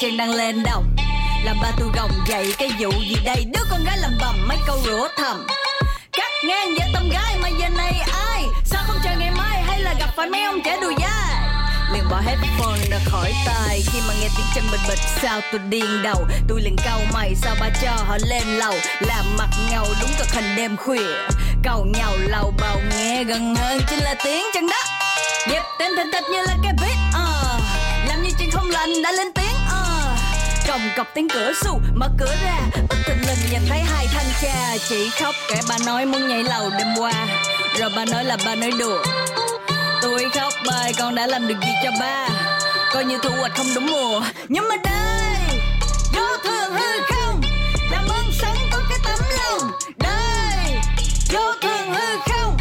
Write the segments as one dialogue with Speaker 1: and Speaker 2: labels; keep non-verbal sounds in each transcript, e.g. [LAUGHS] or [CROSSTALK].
Speaker 1: Trang đang lên đồng. Làm ba tôi gồng dậy cái vụ gì đây? Đứa con gái làm bầm mấy câu rủa thầm. Cắt ngang với tâm gái mà giờ này ai? Sao không chờ ngày mai hay là gặp phải mấy ông trẻ đùi dai? Liền bỏ headphone ra khỏi tai. Khi mà nghe tiếng chân bịch bịch, sao tôi điên đầu? Tôi liền cau mày, sao ba cho họ lên lầu? Làm mặt ngầu đúng cực hình đêm khuya. Cầu nhau lầu bầu nghe gần hơn chính là tiếng chân đất. Dẹp tên thình thịch như là cái beat uh. làm như chuyện không lành đã lên tiếng còng cọc tiếng cửa xù mở cửa ra. Bất thình lình nhìn thấy hai thanh cha. Chỉ khóc, kẻ bà nói muốn nhảy lầu đêm qua. Rồi bà nói là bà nói đùa. Tôi khóc bài con đã làm được gì cho ba? Coi như thu hoạch không đúng mùa. Nhưng mà đây vô thường hư không, làm ơn sống có cái tấm lòng. Đây vô thường hư không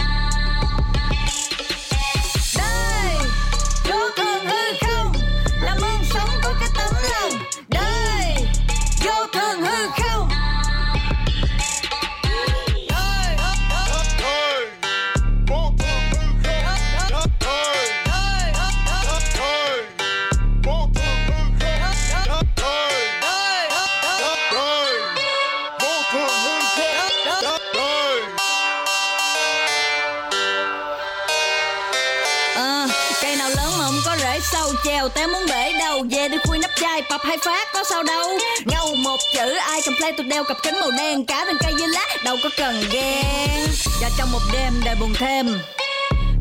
Speaker 1: play tôi đeo cặp kính màu đen, Cá bên cây với lá, đâu có cần ghen. Và trong một đêm đời buồn thêm,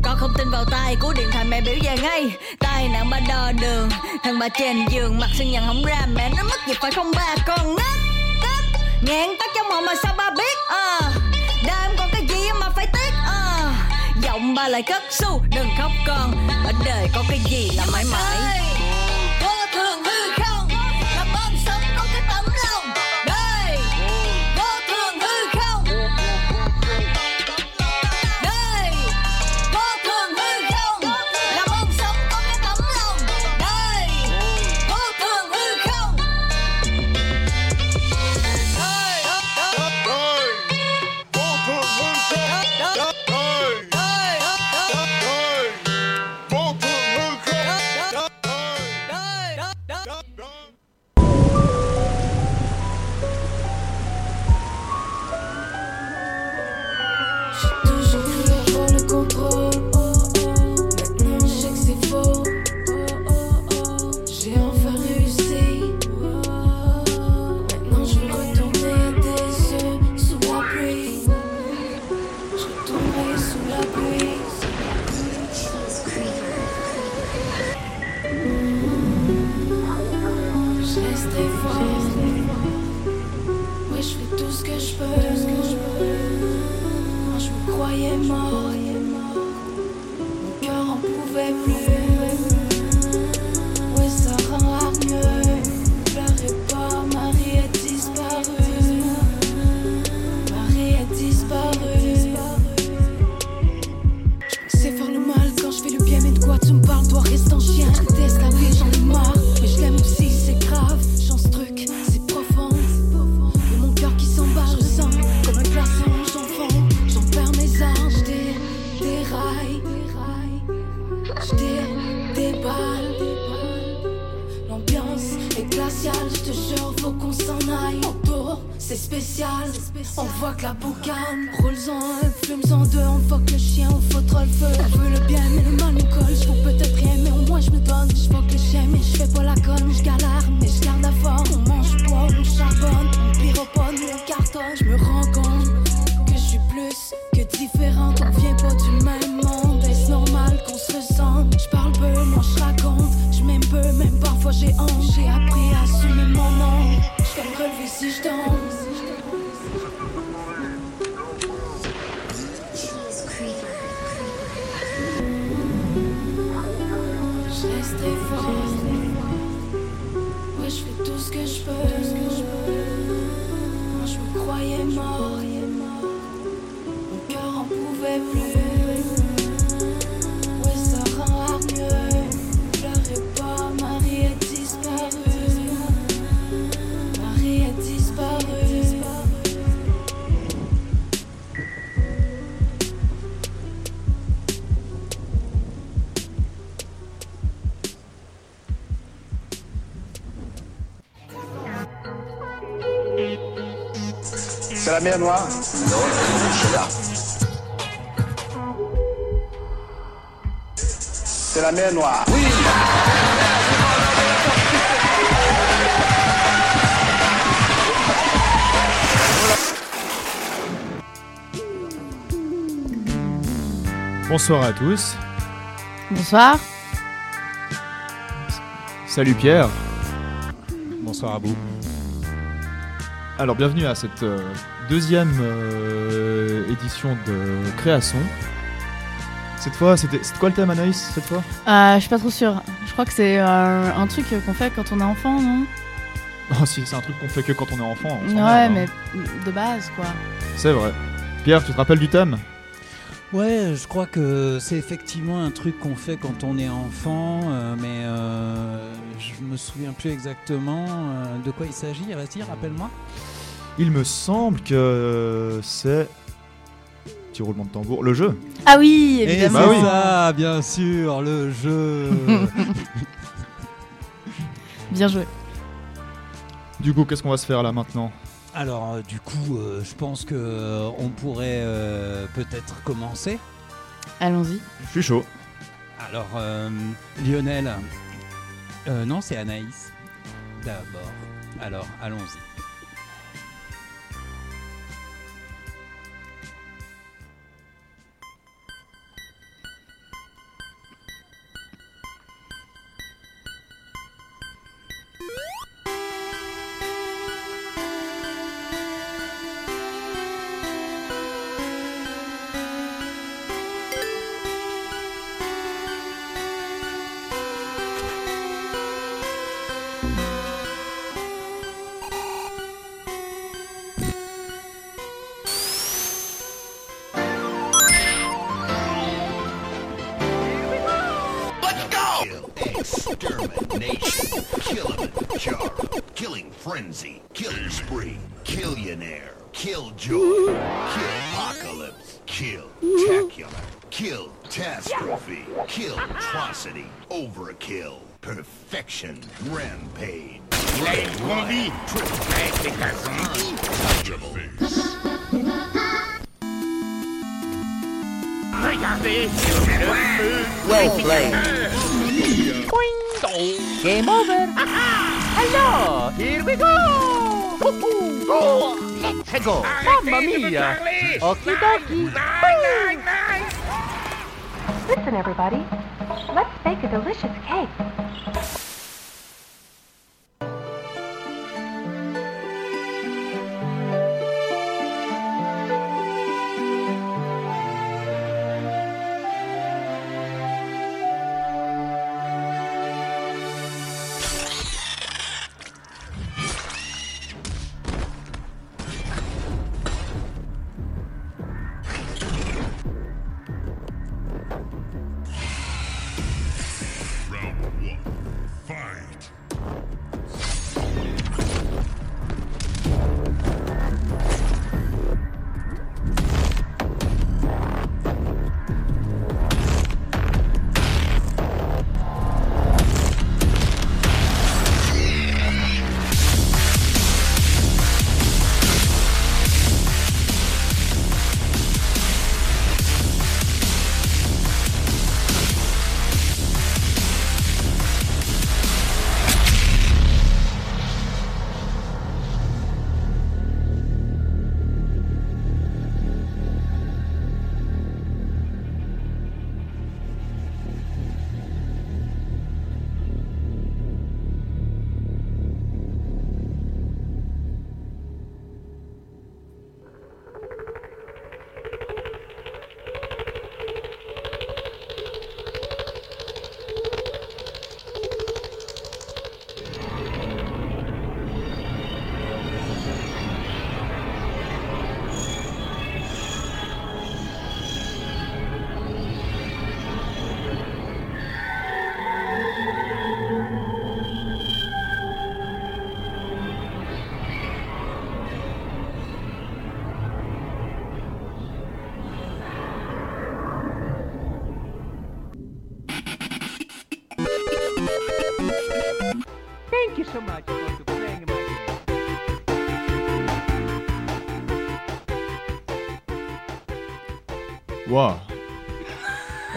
Speaker 1: con không tin vào tay của điện thoại mẹ biểu về ngay. Tai nạn ba đo đường, thằng bà trên giường, mặt sưng nhằn không ra, mẹ nó mất dịp phải không ba. Con ngất tức nghẹn tắt trong họng mà sao ba biết? Ờ đời em còn cái gì mà phải tiếc? Ờ giọng ba lại cất su đừng khóc con, ở đời có cái gì là mãi mãi.
Speaker 2: La
Speaker 3: mer Noire.
Speaker 4: Oui
Speaker 5: Bonsoir à tous.
Speaker 6: Bonsoir.
Speaker 5: Salut Pierre. Bonsoir à vous. Alors bienvenue à cette euh, deuxième euh, édition de Création. Cette fois, c'était quoi le thème Anaïs cette fois?
Speaker 6: Euh, je suis pas trop sûre. Je crois que c'est euh, un truc qu'on fait quand on est enfant, non?
Speaker 5: Oh [LAUGHS] si, c'est un truc qu'on fait que quand on est enfant. on
Speaker 6: Ouais,
Speaker 5: merde,
Speaker 6: mais
Speaker 5: hein.
Speaker 6: de base, quoi.
Speaker 5: C'est vrai. Pierre, tu te rappelles du thème?
Speaker 7: Ouais, je crois que c'est effectivement un truc qu'on fait quand on est enfant, euh, mais euh, je me souviens plus exactement euh, de quoi il s'agit. Vas-y, rappelle-moi.
Speaker 5: Il me semble que c'est... Petit roulement de tambour. Le jeu
Speaker 6: Ah oui,
Speaker 7: Et
Speaker 6: évidemment.
Speaker 5: Bah oui.
Speaker 7: ça, bien sûr, le jeu. [LAUGHS]
Speaker 6: Bien joué.
Speaker 5: Du coup, qu'est-ce qu'on va se faire là maintenant?
Speaker 7: Alors, euh, du coup, euh, je pense que euh, on pourrait euh, peut-être commencer.
Speaker 6: Allons-y.
Speaker 5: Je suis chaud.
Speaker 7: Alors, euh, Lionel. Euh, non, c'est Anaïs. D'abord. Alors, allons-y.
Speaker 8: Killing Killing Frenzy, Killing Spree, Killionaire, Killjoy, Killopocalypse, Kill pocalypse, kill Tacular, Kill Catastrophe, Kill Atrocity, Overkill, Perfection, Rampage. Zombie,
Speaker 4: Well played.
Speaker 9: Game over. Alors, here we go. Go. Let's go. Mamma mia. Okie dokie.
Speaker 10: Listen, everybody. Let's bake a delicious cake.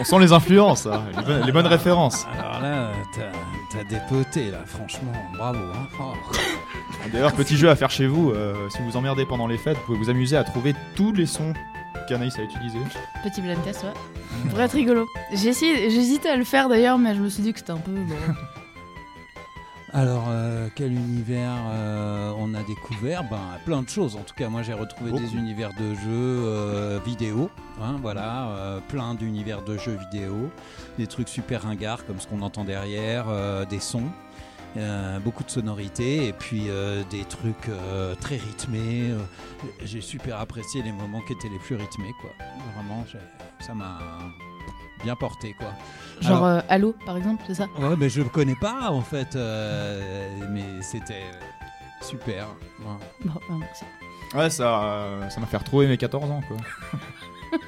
Speaker 5: On sent les influences, hein, les, bonnes, les bonnes références.
Speaker 7: Alors là, t'as t'as dépoté, là, franchement, bravo. hein. Oh. [LAUGHS]
Speaker 5: D'ailleurs, petit jeu à faire chez vous, euh, si vous vous emmerdez pendant les fêtes, vous pouvez vous amuser à trouver tous les sons qu'Anaïs a utilisés.
Speaker 6: Petit blind test, ouais. [LAUGHS] Pour être rigolo. J'ai essayé, j'hésitais à le faire d'ailleurs, mais je me suis dit que c'était un peu. bon. [LAUGHS]
Speaker 7: Alors, euh, quel univers euh, on a découvert? Ben, Plein de choses. En tout cas, moi, j'ai retrouvé
Speaker 5: Beaucoup.
Speaker 7: des univers de jeux euh, vidéo. hein, voilà, plein d'univers de jeux vidéo. Des trucs super ringards, comme ce qu'on entend derrière, des sons. euh, beaucoup de sonorités et puis euh, des trucs euh, très rythmés. j'ai super apprécié les moments qui étaient les plus rythmés, quoi. Vraiment, ça m'a bien porté, quoi.
Speaker 6: Genre
Speaker 7: Alors-
Speaker 6: euh, Halo, par exemple, c'est ça
Speaker 7: Ouais, mais je le connais pas en fait, euh, mais c'était super. Ouais.
Speaker 6: Bon, bah, merci.
Speaker 5: Ouais, ça euh, ça m'a fait retrouver mes 14 ans, quoi. [LAUGHS]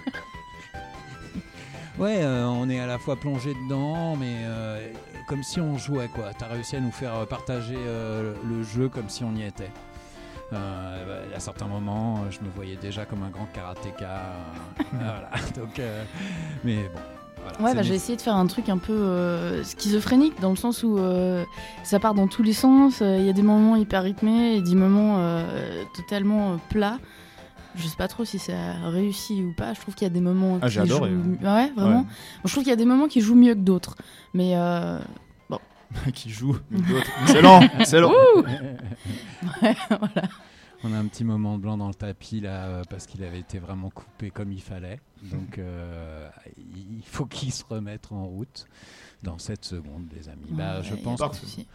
Speaker 7: Ouais, euh, on est à la fois plongé dedans, mais euh, comme si on jouait quoi. T'as réussi à nous faire euh, partager euh, le jeu comme si on y était. Euh, bah, à certains moments, euh, je me voyais déjà comme un grand karatéka. euh, [LAUGHS] voilà. Donc, euh, mais bon. Voilà,
Speaker 6: Ouais, bah, j'ai essayé de faire un truc un peu euh, schizophrénique, dans le sens où euh, ça part dans tous les sens. euh, Il y a des moments hyper rythmés et des moments totalement plats. Je sais pas trop si ça a réussi ou pas. Je trouve qu'il y a des moments.
Speaker 5: Ah, j'ai
Speaker 6: qui
Speaker 5: adoré,
Speaker 6: jouent-
Speaker 5: ouais.
Speaker 6: Ouais, vraiment.
Speaker 5: Ouais.
Speaker 6: Je trouve qu'il y a des moments qui jouent mieux que d'autres. Mais euh, [LAUGHS]
Speaker 5: qui joue, mais d'autres. [LAUGHS] Excellent, excellent. [LAUGHS]
Speaker 6: Ouais, voilà.
Speaker 7: On a un petit moment blanc dans le tapis là euh, parce qu'il avait été vraiment coupé comme il fallait. [LAUGHS] Donc euh, il faut qu'il se remette en route dans 7 secondes, les amis. Bah,
Speaker 6: Ouais,
Speaker 7: je pense
Speaker 6: pas de
Speaker 7: qu'on
Speaker 6: souci.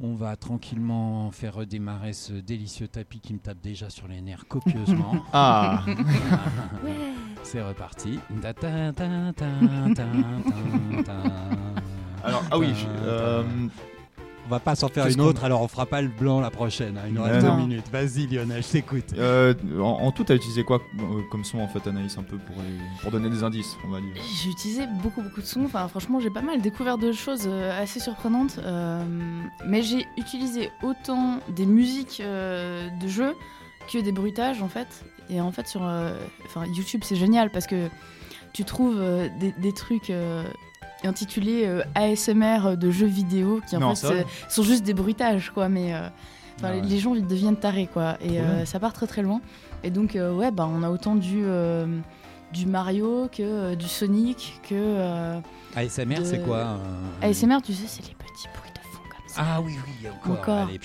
Speaker 7: va tranquillement faire redémarrer ce délicieux tapis qui me tape déjà sur les nerfs copieusement. [LAUGHS]
Speaker 5: Ah. [LAUGHS]
Speaker 7: C'est reparti. Ta ta ta ta ta ta ta.
Speaker 5: Alors, ah oui, euh,
Speaker 7: On va pas s'en faire une autre, alors on fera pas le blanc la prochaine. hein. Il nous reste deux minutes. Vas-y Lionel, je t'écoute.
Speaker 5: Euh, en, en tout, t'as utilisé quoi euh, comme son en fait, Anaïs, un peu pour, les- pour donner des indices, on va dire?
Speaker 6: J'ai utilisé beaucoup beaucoup de sons. Enfin, franchement, j'ai pas mal découvert de choses euh, assez surprenantes. euh, mais j'ai utilisé autant des musiques euh, de jeux que des bruitages en fait. Et en fait, sur euh, enfin, YouTube, c'est génial parce que tu trouves euh, des, des trucs. Euh, intitulés euh, ASMR de jeux vidéo qui en
Speaker 5: Non,
Speaker 6: fait
Speaker 5: c'est-
Speaker 6: sont juste des bruitages quoi mais euh,
Speaker 7: Ah ouais.
Speaker 6: les gens ils deviennent tarés quoi et euh, ça part très très loin et donc euh, ouais bah on a autant du euh, du Mario que euh, du Sonic que euh,
Speaker 7: ASMR,
Speaker 6: de-
Speaker 7: c'est quoi euh,
Speaker 6: ASMR tu sais c'est les petits bruits de fond comme ça
Speaker 7: Ah oui, oui, encore.
Speaker 6: Encore.
Speaker 7: Allez,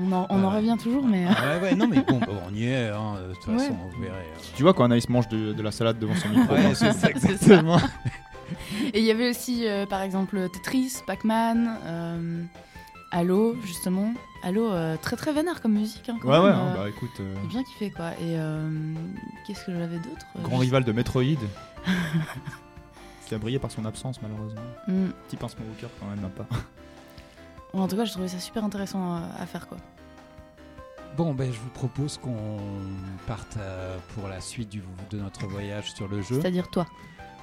Speaker 6: on en, on en
Speaker 7: Ouais.
Speaker 6: revient toujours mais euh,
Speaker 7: Ah ouais, ouais, non, mais bon, bon, on y est, hein, de toute façon,
Speaker 6: Ouais.
Speaker 7: vous verrez.
Speaker 5: Tu vois quand Anaïs mange de, de la salade devant son micro
Speaker 7: Ouais,
Speaker 5: hein,
Speaker 7: c'est ça,
Speaker 6: C'est ça. [LAUGHS] [LAUGHS] et il y avait aussi euh, par exemple Tetris Pac-Man euh, Halo justement Halo euh, très très vénère comme musique hein, quand
Speaker 5: Ouais, ouais,
Speaker 6: même,
Speaker 5: hein,
Speaker 6: euh,
Speaker 5: bah écoute, euh,
Speaker 6: j'ai bien kiffé quoi et euh, qu'est-ce que j'avais d'autre
Speaker 5: grand rival de Metroid, [LAUGHS] qui a brillé par son absence malheureusement.
Speaker 6: Hmm.
Speaker 5: Petit pincement au cœur quand même, n'a pas. [LAUGHS]
Speaker 6: En tout cas, j'ai trouvé ça super intéressant euh, à faire quoi.
Speaker 7: Bon, ben, je vous propose qu'on parte euh, pour la suite du, de notre voyage sur le jeu.
Speaker 6: C'est-à-dire toi.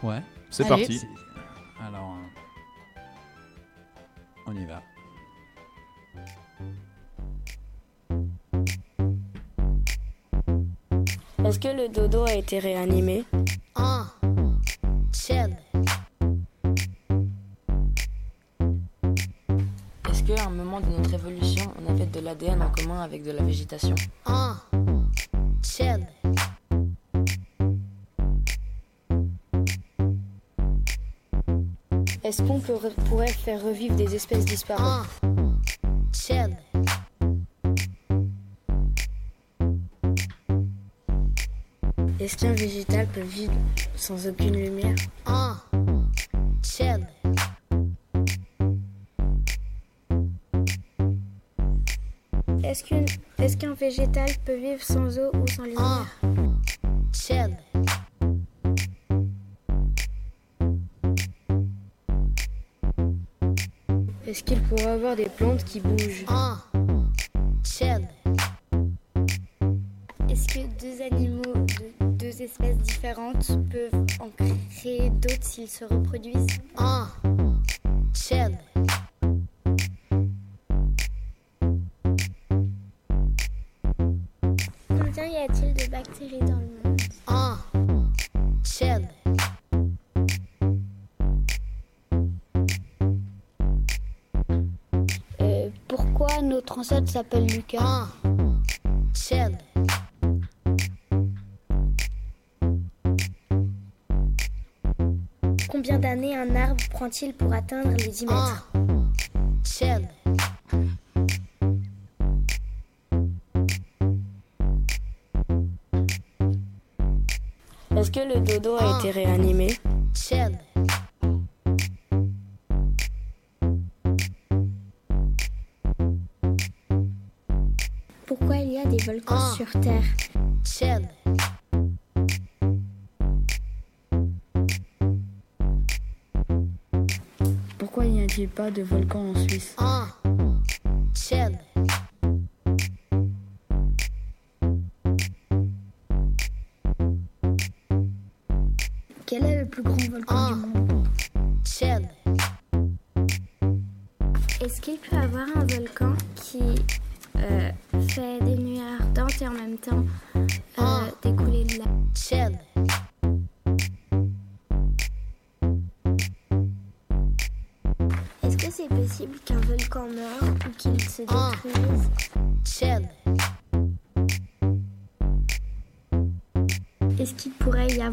Speaker 7: Ouais.
Speaker 5: C'est
Speaker 6: Allez.
Speaker 5: parti.
Speaker 7: Alors, euh, on y va.
Speaker 3: Est-ce que le dodo a été réanimé?
Speaker 11: Ah, chill.
Speaker 12: Est-ce qu'à un moment de notre évolution, on avait de l'ADN en commun avec de la végétation?
Speaker 11: Ah,
Speaker 3: Pourrait faire revivre des espèces disparues
Speaker 11: Ah, chill.
Speaker 3: Est-ce qu'un végétal peut vivre sans aucune lumière
Speaker 11: chill.
Speaker 3: Est-ce qu'un végétal peut vivre sans eau ou sans lumière? Est-ce qu'il pourrait avoir des plantes qui bougent
Speaker 11: Ah, chill.
Speaker 13: Est-ce que deux animaux de deux espèces différentes peuvent en créer d'autres s'ils se reproduisent?
Speaker 11: Ah, chill.
Speaker 13: Combien y a-t-il de bactéries dans le monde?
Speaker 11: Ah, chill.
Speaker 13: Ancêtre s'appelle Lucas.
Speaker 11: Chill.
Speaker 13: Combien d'années un arbre prend-il pour atteindre les 10 mètres
Speaker 11: Chill.
Speaker 12: Est-ce que le dodo a été réanimé?
Speaker 13: Pourquoi il y a des volcans sur Terre
Speaker 11: Chill.
Speaker 12: Pourquoi n'y a-t-il pas de volcan en Suisse?
Speaker 11: Chill.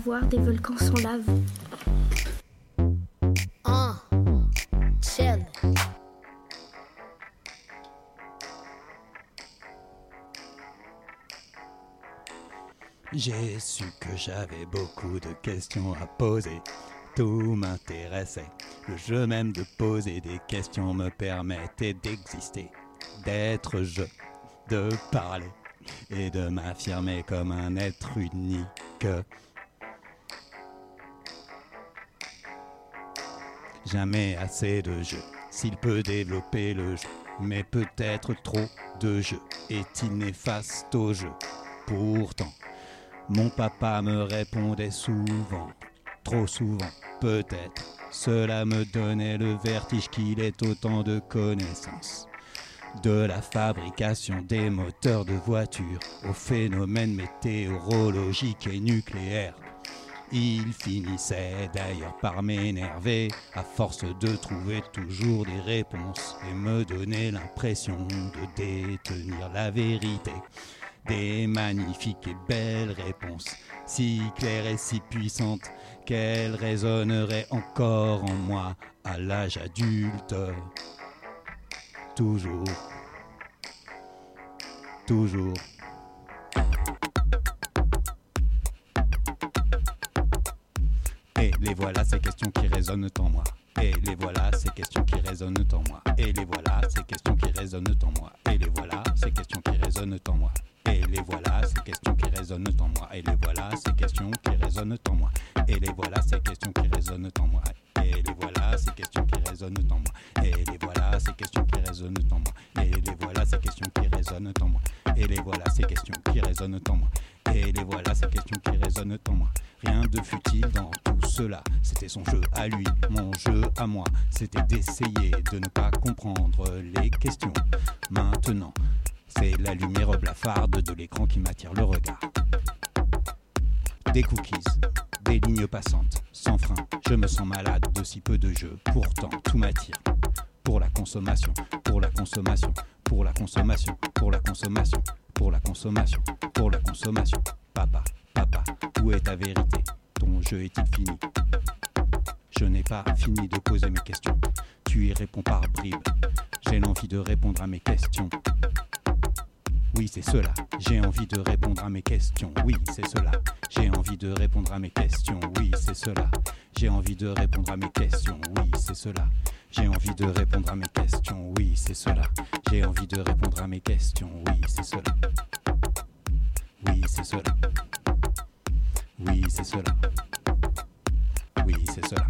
Speaker 13: Avoir des volcans sans lave
Speaker 11: Chill.
Speaker 7: J'ai su que j'avais beaucoup de questions à poser. Tout m'intéressait. Le jeu même de poser des questions me permettait d'exister, d'être je, de parler et de m'affirmer comme un être unique. Jamais assez de jeu, s'il peut développer le jeu, mais peut-être trop de jeu est-il néfaste au jeu. Pourtant, mon papa me répondait souvent, trop souvent, peut-être. Cela me donnait le vertige qu'il est autant de connaissances. De la fabrication des moteurs de voitures aux phénomènes météorologiques et nucléaires. Il finissait d'ailleurs par m'énerver à force de trouver toujours des réponses et me donner l'impression de détenir la vérité. Des magnifiques et belles réponses, si claires et si puissantes, qu'elles résonneraient encore en moi à l'âge adulte. Toujours, toujours. Les voilà ces questions qui résonnent en moi. Et les voilà ces questions qui résonnent en moi. Et les voilà ces questions qui résonnent en moi. Et les voilà ces questions qui résonnent en moi. Et les voilà ces questions qui résonnent en moi. Et les voilà ces questions qui résonnent en moi. Et les voilà ces questions qui résonnent en moi. Et les voilà ces questions qui résonnent en moi. Et les voilà ces questions qui résonnent en moi. Et les voilà ces questions qui résonnent en moi. Et les voilà ces questions qui résonnent en moi. Et les voilà ces questions qui résonnent en moi. Rien de futile dans tout cela. C'était son jeu à lui, mon jeu à moi. C'était d'essayer de ne pas comprendre les questions. Maintenant, c'est la lumière blafarde de l'écran qui m'attire le regard. Des cookies, des lignes passantes, sans frein. Je me sens malade de si peu de jeux. Pourtant, tout m'attire. Pour la consommation, pour la consommation, pour la consommation, pour la consommation, pour la consommation, pour la consommation. Papa, papa, où est ta vérité? Ton jeu est-il fini? Je n'ai pas fini de poser mes questions. Tu y réponds par bribes. J'ai l'envie de répondre à mes questions. Oui, c'est cela. J'ai envie de répondre à mes questions. Oui, c'est cela. J'ai envie de répondre à mes questions. Oui, c'est cela. J'ai envie de répondre à mes questions. Oui, c'est cela. J'ai envie de répondre à mes questions. Oui, c'est cela. J'ai envie de répondre à mes questions. Oui, c'est cela. Oui, c'est cela. Oui, c'est cela. Oui, c'est cela.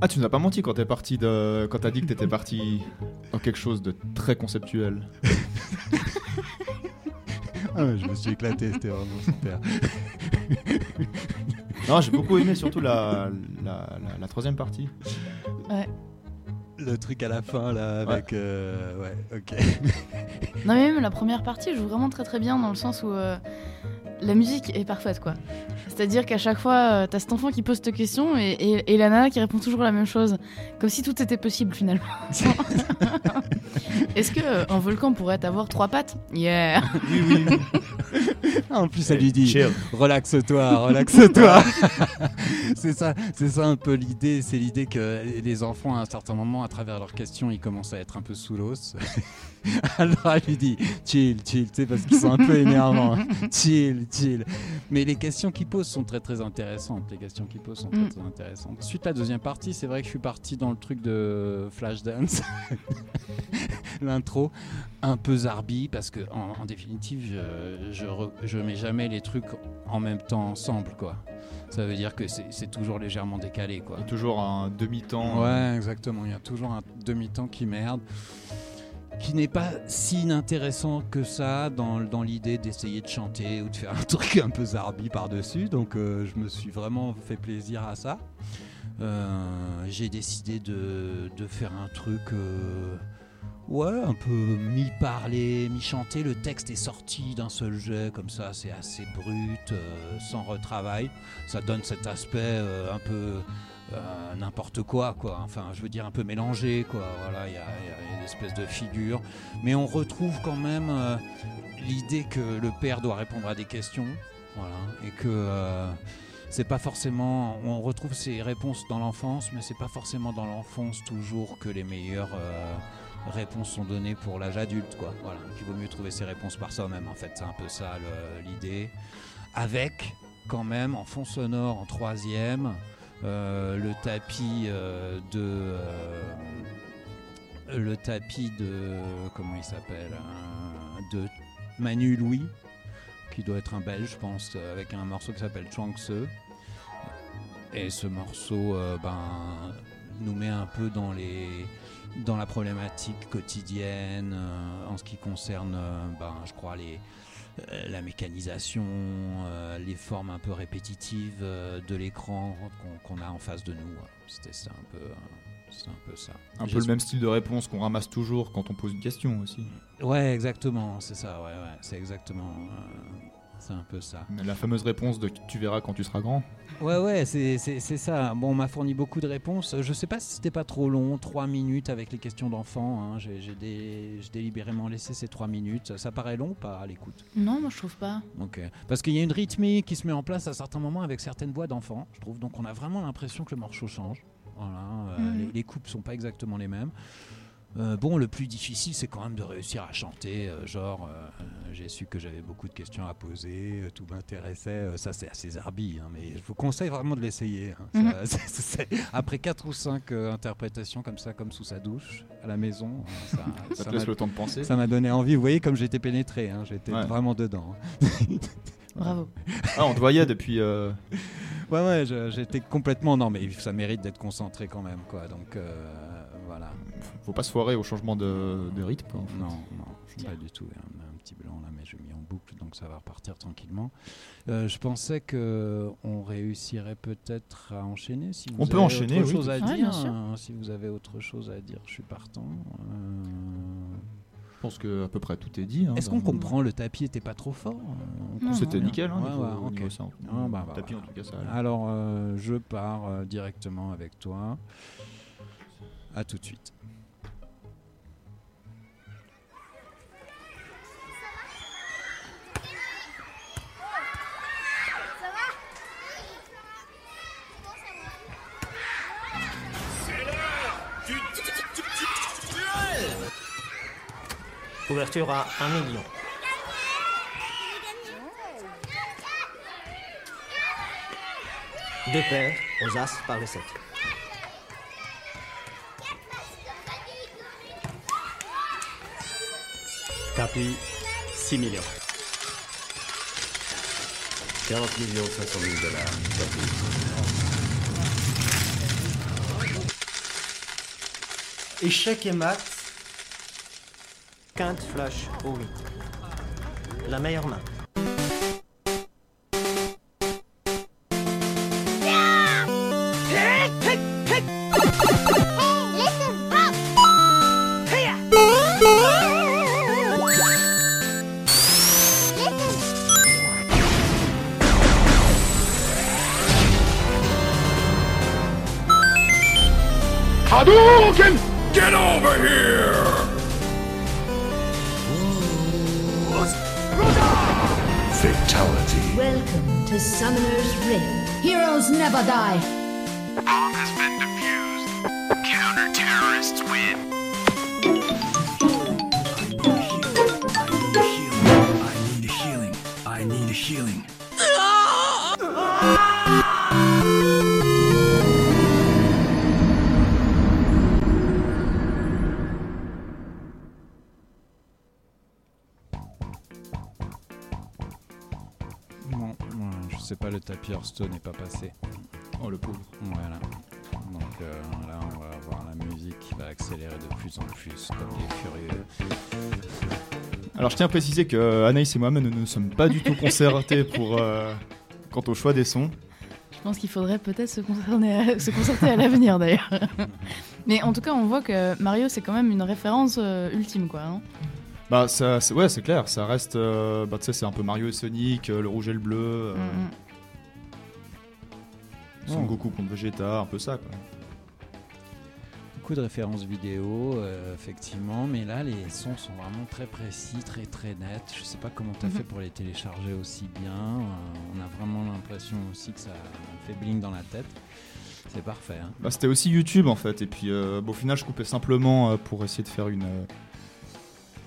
Speaker 5: Ah, tu nous as pas menti quand t'es parti de, quand t'as dit que t'étais parti dans quelque chose de très conceptuel.
Speaker 7: Ah, je me suis éclaté, c'était vraiment super. [LAUGHS]
Speaker 5: non, j'ai beaucoup aimé surtout la, la, la- la troisième partie.
Speaker 6: Ouais.
Speaker 7: le truc à la fin là avec. euh, ouais, ok.
Speaker 6: Non, mais même la première partie joue vraiment très très bien dans le sens où euh, la musique est parfaite quoi. C'est-à-dire qu'à chaque fois, euh, t'as cet enfant qui pose cette question et, et, et la nana qui répond toujours la même chose. Comme si tout était possible finalement. [LAUGHS] Est-ce que euh, un volcan pourrait avoir trois pattes? Yeah
Speaker 7: Oui, oui. [LAUGHS] Ah, en plus, elle lui dit relaxe-toi, relaxe-toi. [LAUGHS] [LAUGHS] c'est ça, c'est ça un peu l'idée. C'est l'idée que les enfants, à un certain moment, à travers leurs questions, ils commencent à être un peu sous l'os. [LAUGHS] Alors elle lui dit chill, chill, tu sais, parce qu'ils sont un peu [LAUGHS] énervants. chill, chill. Mais les questions qu'ils posent sont très très intéressantes. Les questions qu'ils posent sont très
Speaker 6: Mm.
Speaker 7: très intéressantes. Suite la deuxième partie, c'est vrai que je suis parti dans le truc de Flashdance. L'intro un peu zarbi parce que en, en définitive je, je, je mets jamais les trucs en même temps ensemble quoi. Ça veut dire que c'est toujours légèrement décalé quoi.
Speaker 5: Il y a toujours un demi-temps.
Speaker 7: Ouais, exactement. Il y a toujours un demi-temps qui merde, qui n'est pas si inintéressant que ça dans, dans l'idée d'essayer de chanter ou de faire un [LAUGHS] truc un peu zarbi par-dessus. Donc euh, je me suis vraiment fait plaisir à ça. Euh, J'ai décidé de, de faire un truc. euh, Ouais, un peu mi-parler, mi-chanter. Le texte est sorti d'un seul jet, comme ça, c'est assez brut, euh, sans retravail. Ça donne cet aspect euh, un peu euh, n'importe quoi, quoi. Enfin, je veux dire un peu mélangé, quoi. Voilà, il y, y a une espèce de figure. Mais on retrouve quand même l'idée que le père doit répondre à des questions, voilà, et que. c'est pas forcément. On retrouve ces réponses dans l'enfance, mais c'est pas forcément dans l'enfance toujours que les meilleures euh, réponses sont données pour l'âge adulte, quoi. Voilà, qu'il vaut mieux trouver ses réponses par soi-même, en fait. C'est un peu ça l'idée. Avec, quand même, en fond sonore, en troisième, euh, le tapis euh, de. euh, le tapis de. Comment il s'appelle euh, De Manu Louis, qui doit être un belge, je pense, avec un morceau qui s'appelle Chuangse. Et ce morceau ben, nous met un peu dans, les, dans la problématique quotidienne euh, en ce qui concerne, euh, ben, je crois, les, euh, la mécanisation, les formes un peu répétitives de l'écran qu'on a en face de nous. C'était ça un peu. c'est un peu ça.
Speaker 5: Un peu le même style de réponse qu'on ramasse toujours quand on pose une question aussi.
Speaker 7: Ouais, exactement, c'est ça, ouais, ouais, c'est exactement. C'est un peu ça.
Speaker 5: La fameuse réponse de tu verras quand tu seras grand.
Speaker 7: Ouais, ouais, c'est ça. Bon, on m'a fourni beaucoup de réponses. Je sais pas si c'était pas trop long, 3 minutes avec les questions d'enfants. hein. J'ai dé- j'ai délibérément laissé ces 3 minutes. Ça paraît long ou pas à l'écoute?
Speaker 6: Non, moi je trouve pas.
Speaker 7: Ok. Parce qu'il y a une rythmique qui se met en place à certains moments avec certaines voix d'enfants, je trouve. Donc on a vraiment l'impression que le morceau change. Voilà. euh,
Speaker 6: Mhm.
Speaker 7: les, les coupes sont pas exactement les mêmes. Euh, bon, le plus difficile, c'est quand même de réussir à chanter. euh, genre, euh, j'ai su que j'avais beaucoup de questions à poser, euh, tout m'intéressait. euh, ça, c'est assez zarbi, hein, mais je vous conseille vraiment de l'essayer. hein.
Speaker 6: Mhm. [LAUGHS]
Speaker 7: après 4 ou 5 interprétations comme ça, comme sous sa douche, à la maison, euh, ça, [LAUGHS]
Speaker 5: Ça te
Speaker 7: m'a-
Speaker 5: laisse le temps de penser.
Speaker 7: Ça m'a donné envie. Vous voyez comme j'étais pénétré, hein, j'étais
Speaker 5: Ouais.
Speaker 7: vraiment dedans. hein. [LAUGHS]
Speaker 6: Bravo.
Speaker 5: Ah, on te voyait depuis. euh,
Speaker 7: Ouais, ouais, j'étais complètement. Non, mais ça mérite d'être concentré quand même, quoi. Donc, euh.
Speaker 5: Faut pas se foirer au changement de, de rythme. quoi, en fait.
Speaker 7: Non, non, pas du tout. Il y a un, un petit blanc là, mais je l'ai mis en boucle, donc ça va repartir tranquillement. Euh, je pensais que on réussirait peut-être à enchaîner. Si vous
Speaker 5: On peut enchaîner,
Speaker 7: autre
Speaker 5: oui,
Speaker 7: chose
Speaker 5: tout
Speaker 7: à dire. hein, si vous avez autre chose à dire, je suis partant. Euh,
Speaker 5: Je pense que à peu près tout est dit. hein,
Speaker 7: Est-ce qu'on comprend le tapis était pas trop fort
Speaker 6: Non,
Speaker 5: C'était nickel. Hein,
Speaker 7: Ouais,
Speaker 5: niveau-
Speaker 7: ouais,
Speaker 5: au
Speaker 7: ok.
Speaker 5: niveau ça.
Speaker 7: Ah, bah, bah,
Speaker 5: Tapis,
Speaker 7: bah.
Speaker 5: en tout cas, ça allait.
Speaker 7: Alors, euh, je pars euh, directement avec toi. À tout de suite.
Speaker 14: Couverture à 1 million. Deux paires aux as par les 7.
Speaker 15: Tapis, 6 millions.
Speaker 4: 40 millions 500 000 dollars.
Speaker 14: Échec et mat. Quinte flush au 8. La meilleure main.
Speaker 7: Sais pas, le tapis Hearthstone n'est pas passé.
Speaker 5: Oh le pauvre.
Speaker 7: Voilà. Donc euh, là, on va avoir la musique qui va accélérer de plus en plus comme des furieux.
Speaker 5: Alors je tiens à préciser que euh, Anaïs et moi-même nous ne sommes pas du tout concertés [LAUGHS] pour euh, quant au choix des sons.
Speaker 6: Je pense qu'il faudrait peut-être se, à- se concerter à l'avenir d'ailleurs. [LAUGHS] Mais en tout cas, on voit que Mario, c'est quand même une référence euh, ultime, quoi. hein.
Speaker 5: Bah ça, c'est- ouais c'est clair, ça reste, euh, bah tu sais c'est un peu Mario et Sonic, euh, le rouge et le bleu, euh,
Speaker 6: Mm,
Speaker 5: Son
Speaker 7: Oh.
Speaker 5: Goku contre Vegeta, un peu ça quoi.
Speaker 7: Beaucoup de références vidéo, euh, effectivement, mais là, les sons sont vraiment très précis, très très nets. Je sais pas comment tu as
Speaker 6: Mhm.
Speaker 7: fait pour les télécharger aussi bien. Euh, on a vraiment l'impression aussi que ça fait bling dans la tête. C'est parfait. hein.
Speaker 5: Bah, c'était aussi YouTube en fait, et puis euh, bon, au final je coupais simplement euh, pour essayer de faire une, euh,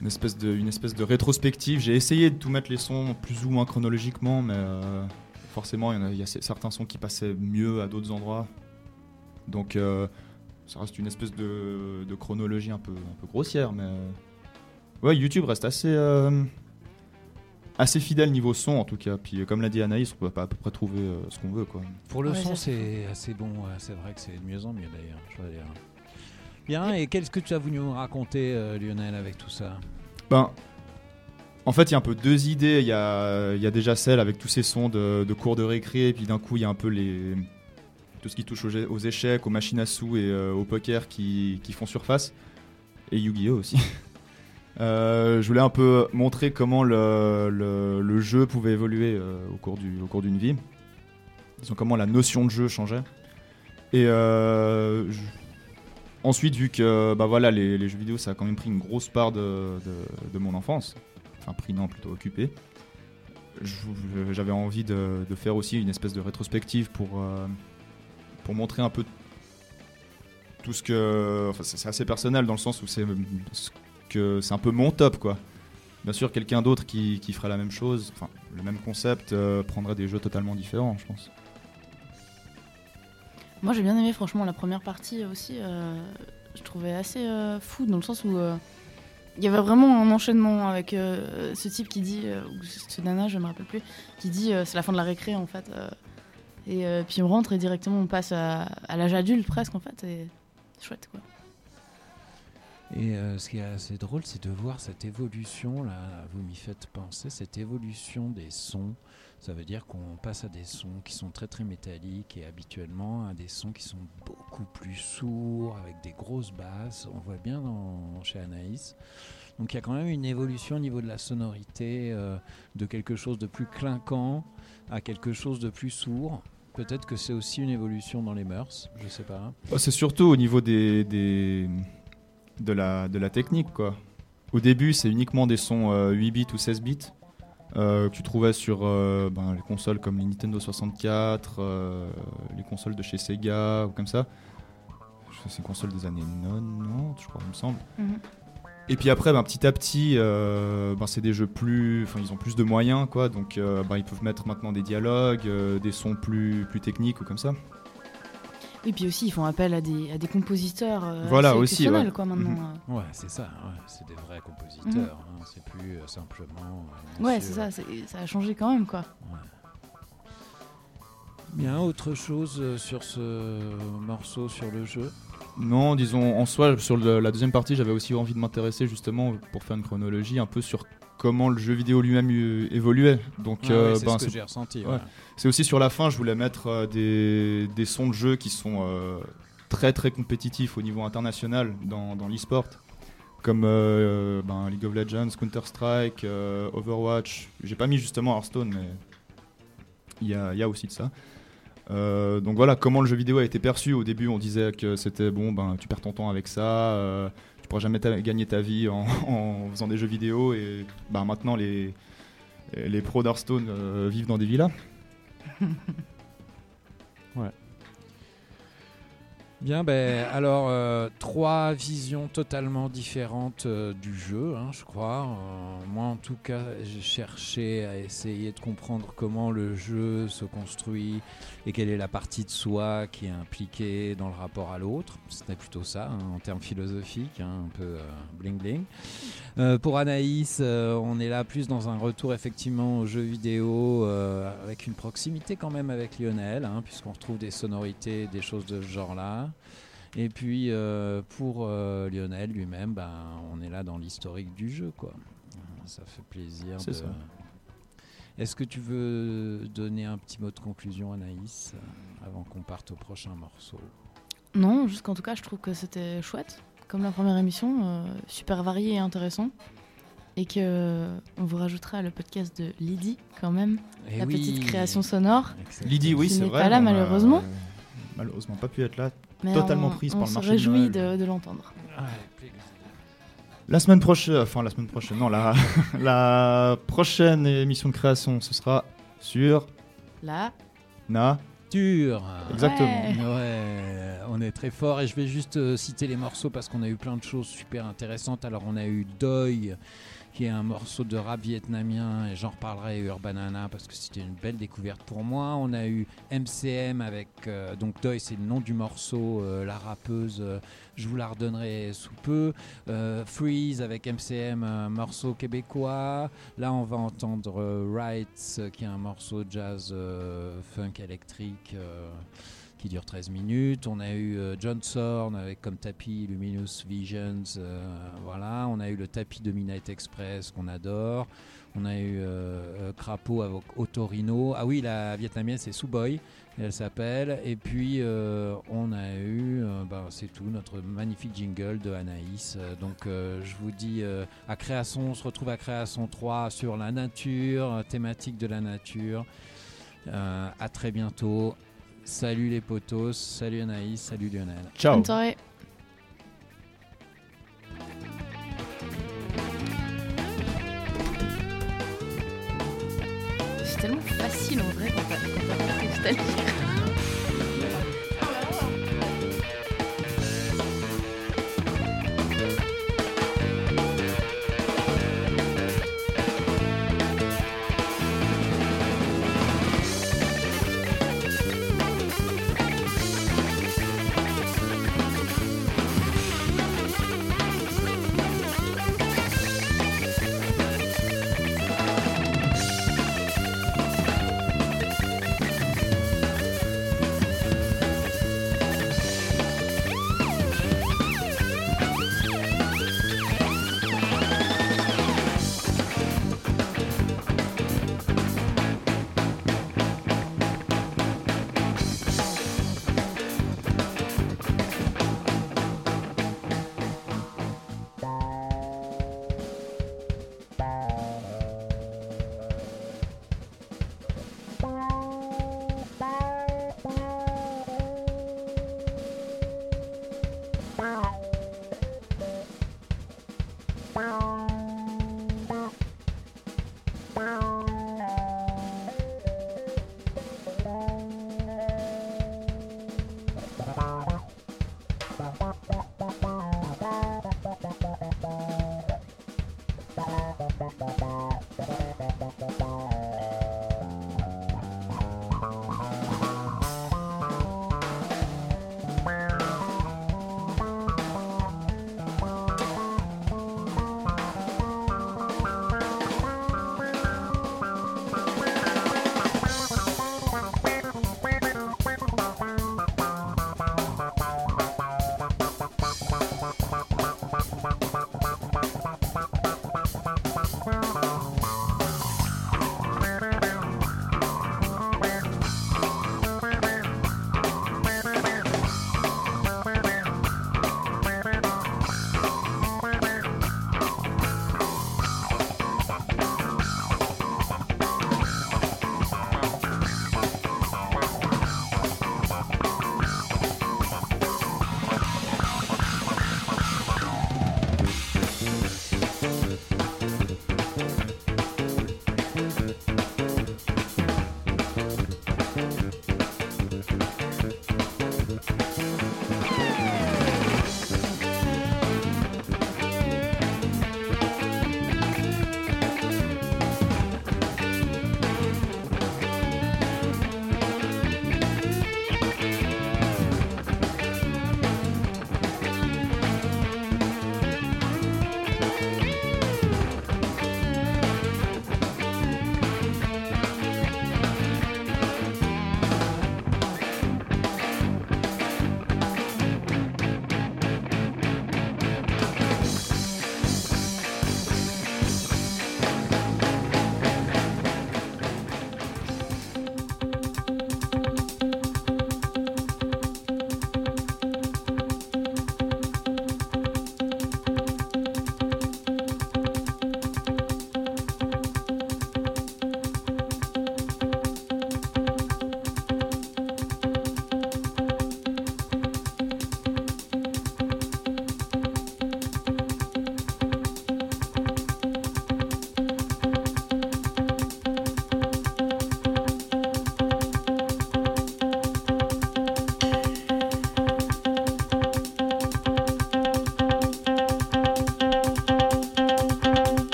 Speaker 5: une, espèce de, une espèce de rétrospective. J'ai essayé de tout mettre les sons plus ou moins chronologiquement, mais euh, forcément il y, a, y certains sons qui passaient mieux à d'autres endroits. Donc euh, ça reste une espèce de, de chronologie un peu, un peu grossière, mais euh, ouais, YouTube reste assez, euh, assez fidèle niveau son en tout cas. Puis comme l'a dit Anaïs, on peut pas à peu près trouver euh, ce qu'on veut quoi.
Speaker 7: Pour le
Speaker 6: Ouais,
Speaker 7: son,
Speaker 6: c'est
Speaker 7: assez bon. ouais, c'est vrai que c'est de mieux en mieux d'ailleurs. je dire. Bien, et qu'est-ce que tu as voulu nous raconter, euh, Lionel, avec tout ça
Speaker 5: Ben, en fait, il y a un peu deux idées. Il y a, y a déjà celle avec tous ces sons de, cours de récré, et puis d'un coup, il y a un peu les, tout ce qui touche aux, échecs, aux machines à sous et euh, au poker qui, qui font surface. Et Yu-Gi-Oh! aussi. [LAUGHS] Euh, je voulais un peu montrer comment le, le- jeu pouvait évoluer au cours du- au cours d'une vie. Disons comment la notion de jeu changeait. Et je- ensuite, vu que bah voilà, les, jeux vidéo, ça a quand même pris une grosse part de, mon enfance, enfin pris non, plutôt occupé, j'avais envie de, faire aussi une espèce de rétrospective pour, euh, pour montrer un peu tout ce que... Enfin, c'est assez personnel dans le sens où c'est c'est un peu mon top, quoi. Bien sûr, quelqu'un d'autre qui, qui ferait la même chose, enfin, le même concept, euh, prendrait des jeux totalement différents, je pense.
Speaker 6: Moi, j'ai bien aimé, franchement, la première partie aussi. euh, je trouvais assez euh, fou dans le sens où euh, il y avait vraiment un enchaînement avec ce type qui dit, ou ce nana, je me rappelle plus, qui dit c'est la fin de la récré en fait. et puis on rentre et directement on passe à, l'âge adulte presque en fait. Et chouette quoi.
Speaker 7: Et ce qui est assez drôle, c'est de voir cette évolution, là, vous m'y faites penser, cette évolution des sons. Ça veut dire qu'on passe à des sons qui sont très très métalliques et habituellement à des sons qui sont beaucoup plus sourds, avec des grosses basses. On voit bien dans, chez Anaïs. Donc il y a quand même une évolution au niveau de la sonorité, euh, de quelque chose de plus clinquant à quelque chose de plus sourd. Peut-être que c'est aussi une évolution dans les mœurs, je sais pas.
Speaker 5: Oh, C'est surtout au niveau de, la, technique. Quoi. Au début, c'est uniquement des sons euh, 8 bits ou 16 bits euh, que tu trouvais sur euh, ben, les consoles comme les Nintendo 64, euh, les consoles de chez Sega ou comme ça. C'est une console des années 90, je crois, il me semble.
Speaker 6: Mhm.
Speaker 5: Et puis après, ben, petit à petit, euh, ben, c'est des jeux plus, enfin ils ont plus de moyens, quoi. Donc euh, ben, ils peuvent mettre maintenant des dialogues, euh, des sons plus, plus techniques ou comme ça.
Speaker 6: Et puis aussi ils font appel à des, à des compositeurs euh,
Speaker 5: Voilà,
Speaker 6: assez
Speaker 5: aussi,
Speaker 6: exceptionnels,
Speaker 5: ouais.
Speaker 6: quoi maintenant.
Speaker 5: Mhm.
Speaker 6: euh.
Speaker 7: Ouais, c'est ça, ouais, c'est des vrais compositeurs, hein, c'est plus euh, simplement. euh,
Speaker 6: Ouais, c'est ça, ça a changé quand même quoi.
Speaker 7: Bien, autre chose sur ce morceau, sur le jeu?
Speaker 5: Non, disons, en soi, sur le- la deuxième partie, j'avais aussi envie de m'intéresser justement pour faire une chronologie un peu sur comment le jeu vidéo lui-même euh, évoluait. Donc,
Speaker 7: Ah c'est ce que j'ai ressenti,
Speaker 5: ouais.
Speaker 7: ouais.
Speaker 5: C'est aussi sur la fin, je voulais mettre euh, des, des sons de jeu qui sont euh, très très compétitifs au niveau international dans, dans l'e-sport. Comme euh, ben, League of Legends, Counter-Strike, euh, Overwatch. J'ai pas mis justement Hearthstone, mais il y a, il y a aussi de ça. Donc voilà, comment le jeu vidéo a été perçu. Au début, on disait que c'était bon, ben tu perds ton temps avec ça, pourras jamais gagner ta vie en, [LAUGHS] en faisant des jeux vidéo. Et ben maintenant, les, les pros d'Hearthstone euh, vivent dans des villas. [LAUGHS]
Speaker 7: Ouais. Bien, ben alors euh, trois visions totalement différentes euh, du jeu, hein, je crois. Euh, moi, en tout cas, j'ai cherché à essayer de comprendre comment le jeu se construit et quelle est la partie de soi qui est impliquée dans le rapport à l'autre. C'était plutôt ça, hein, en termes philosophiques, hein, un peu euh, bling bling. Euh, pour Anaïs, euh, on est là plus dans un retour effectivement aux jeux vidéo euh, avec une proximité quand même avec Lionel, hein, puisqu'on retrouve des sonorités, des choses de ce genre-là. Et puis euh, pour euh, Lionel lui-même, ben, on est là dans l'historique du jeu, quoi. Ça fait plaisir.
Speaker 5: C'est
Speaker 7: de-
Speaker 5: ça.
Speaker 7: Est-ce que tu veux donner un petit mot de conclusion, Anaïs, avant qu'on parte au prochain morceau?
Speaker 6: Non, juste qu'en tout cas, je trouve que c'était chouette, comme la première émission, euh, super varié et intéressant. Et que euh, on vous rajoutera le podcast de Lydie, quand même,
Speaker 5: Eh
Speaker 6: la
Speaker 5: oui.
Speaker 6: petite création sonore.
Speaker 5: Lydie, oui, c'est
Speaker 6: n'est
Speaker 5: vrai.
Speaker 6: pas là,
Speaker 5: on a,
Speaker 6: malheureusement.
Speaker 5: euh, malheureusement pas pu être là.
Speaker 6: Mais
Speaker 5: totalement
Speaker 6: on-
Speaker 5: prise
Speaker 6: on
Speaker 5: par le
Speaker 6: se
Speaker 5: marché. de
Speaker 6: réjouit
Speaker 5: Noël.
Speaker 6: de, de l'entendre.
Speaker 5: La semaine prochaine, enfin la semaine prochaine, non, la, [LAUGHS] la prochaine émission de création, ce sera sur
Speaker 6: Là,
Speaker 5: Na. Exactement.
Speaker 7: Ouais, on est très fort et je vais juste euh, citer les morceaux parce qu'on a eu plein de choses super intéressantes. Alors on a eu Doi qui est un morceau de rap vietnamien et j'en reparlerai Urbanana parce que c'était une belle découverte pour moi. On a eu MCM avec euh, donc Doi c'est le nom du morceau, euh, la rappeuse. Je vous la redonnerai sous peu. Euh, Freeze avec MCM, un morceau québécois. Là, on va entendre euh, Rights, euh, qui est un morceau jazz funk électrique qui dure 13 minutes. On a eu euh, John avec comme tapis Luminous Visions. voilà. On a eu le tapis de Midnight Express qu'on adore. On a eu euh, euh, Crapaud avec Otorino. Ah oui, la vietnamienne, c'est Suboy. Elle s'appelle. Et puis, euh, on a eu, euh, bah, c'est tout, notre magnifique jingle de Anaïs. Donc, euh, je vous dis euh, à Création, on se retrouve à Création 3 sur la nature, thématique de la nature. Euh, à très bientôt. Salut les potos, salut Anaïs, salut Lionel.
Speaker 6: bonne tellement facile en vrai quand t'as t'as